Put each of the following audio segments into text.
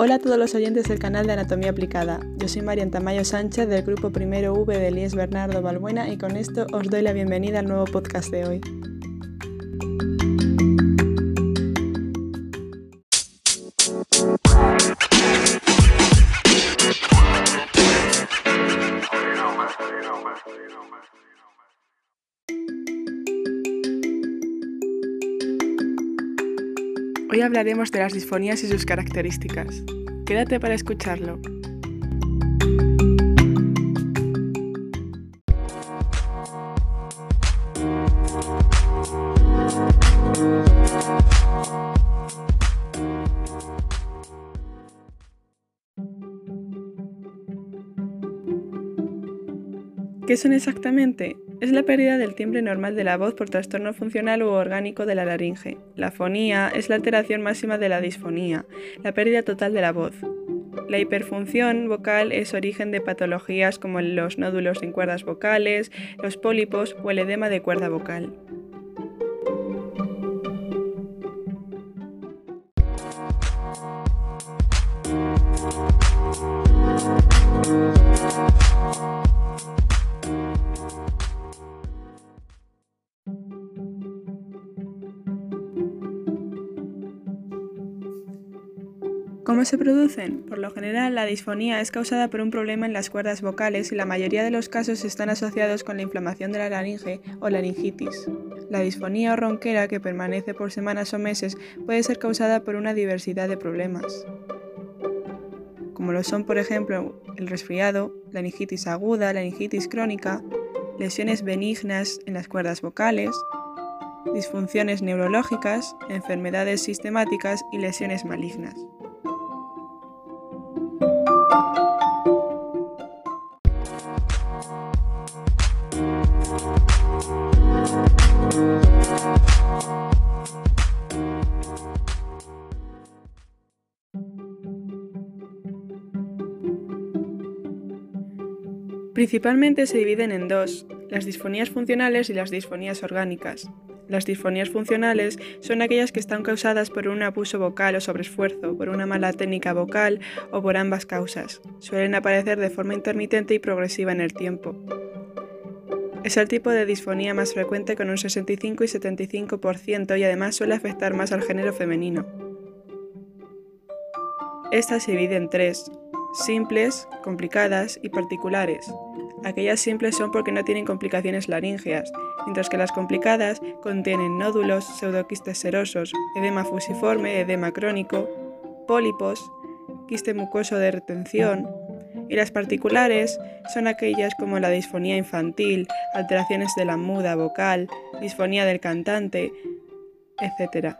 Hola a todos los oyentes del canal de Anatomía Aplicada. Yo soy Marian Tamayo Sánchez del grupo Primero V de Lies Bernardo Balbuena y con esto os doy la bienvenida al nuevo podcast de hoy. Hoy hablaremos de las disfonías y sus características. Quédate para escucharlo. ¿Qué son exactamente? Es la pérdida del timbre normal de la voz por trastorno funcional u orgánico de la laringe. La fonía es la alteración máxima de la disfonía, la pérdida total de la voz. La hiperfunción vocal es origen de patologías como los nódulos en cuerdas vocales, los pólipos o el edema de cuerda vocal. ¿Cómo se producen? Por lo general, la disfonía es causada por un problema en las cuerdas vocales y la mayoría de los casos están asociados con la inflamación de la laringe o laringitis. La disfonía o ronquera, que permanece por semanas o meses, puede ser causada por una diversidad de problemas, como lo son, por ejemplo, el resfriado, laringitis aguda, laringitis crónica, lesiones benignas en las cuerdas vocales, disfunciones neurológicas, enfermedades sistemáticas y lesiones malignas. Principalmente se dividen en dos, las disfonías funcionales y las disfonías orgánicas. Las disfonías funcionales son aquellas que están causadas por un abuso vocal o sobreesfuerzo, por una mala técnica vocal o por ambas causas. Suelen aparecer de forma intermitente y progresiva en el tiempo. Es el tipo de disfonía más frecuente con un 65 y 75% y además suele afectar más al género femenino. Esta se divide en tres, simples, complicadas y particulares. Aquellas simples son porque no tienen complicaciones laringeas, mientras que las complicadas contienen nódulos, pseudoquistes serosos, edema fusiforme, edema crónico, pólipos, quiste mucoso de retención, y las particulares son aquellas como la disfonía infantil, alteraciones de la muda vocal, disfonía del cantante, etc.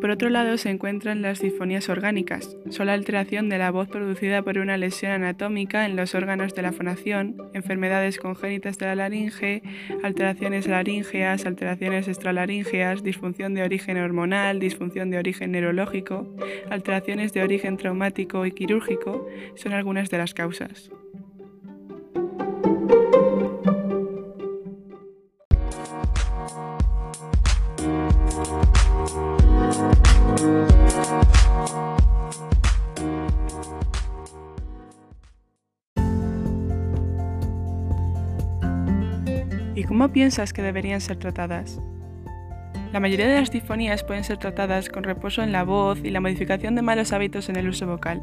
Por otro lado se encuentran las disfonías orgánicas. Son la alteración de la voz producida por una lesión anatómica en los órganos de la fonación, enfermedades congénitas de la laringe, alteraciones laríngeas, alteraciones extralaríngeas, disfunción de origen hormonal, disfunción de origen neurológico, alteraciones de origen traumático y quirúrgico, son algunas de las causas. ¿Y cómo piensas que deberían ser tratadas? La mayoría de las disfonías pueden ser tratadas con reposo en la voz y la modificación de malos hábitos en el uso vocal.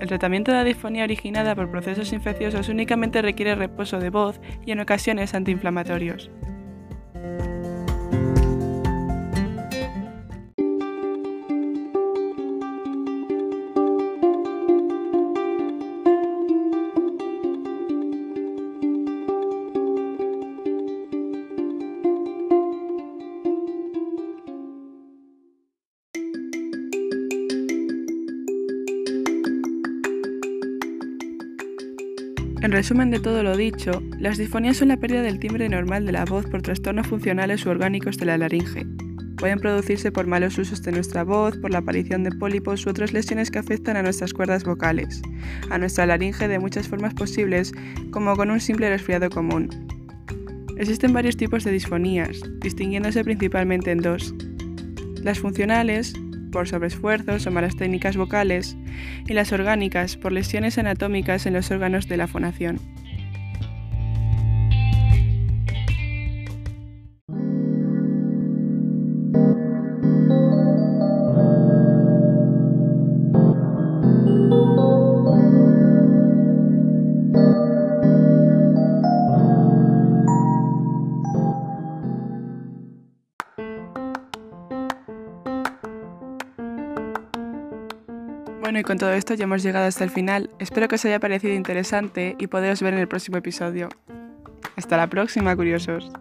El tratamiento de la disfonía originada por procesos infecciosos únicamente requiere reposo de voz y en ocasiones antiinflamatorios. En resumen de todo lo dicho, las disfonías son la pérdida del timbre normal de la voz por trastornos funcionales u orgánicos de la laringe. Pueden producirse por malos usos de nuestra voz, por la aparición de pólipos u otras lesiones que afectan a nuestras cuerdas vocales, a nuestra laringe de muchas formas posibles, como con un simple resfriado común. Existen varios tipos de disfonías, distinguiéndose principalmente en dos. Las funcionales, por sobreesfuerzos o malas técnicas vocales, y las orgánicas, por lesiones anatómicas en los órganos de la fonación. Bueno, y con todo esto ya hemos llegado hasta el final. Espero que os haya parecido interesante y poderos ver en el próximo episodio. Hasta la próxima, curiosos.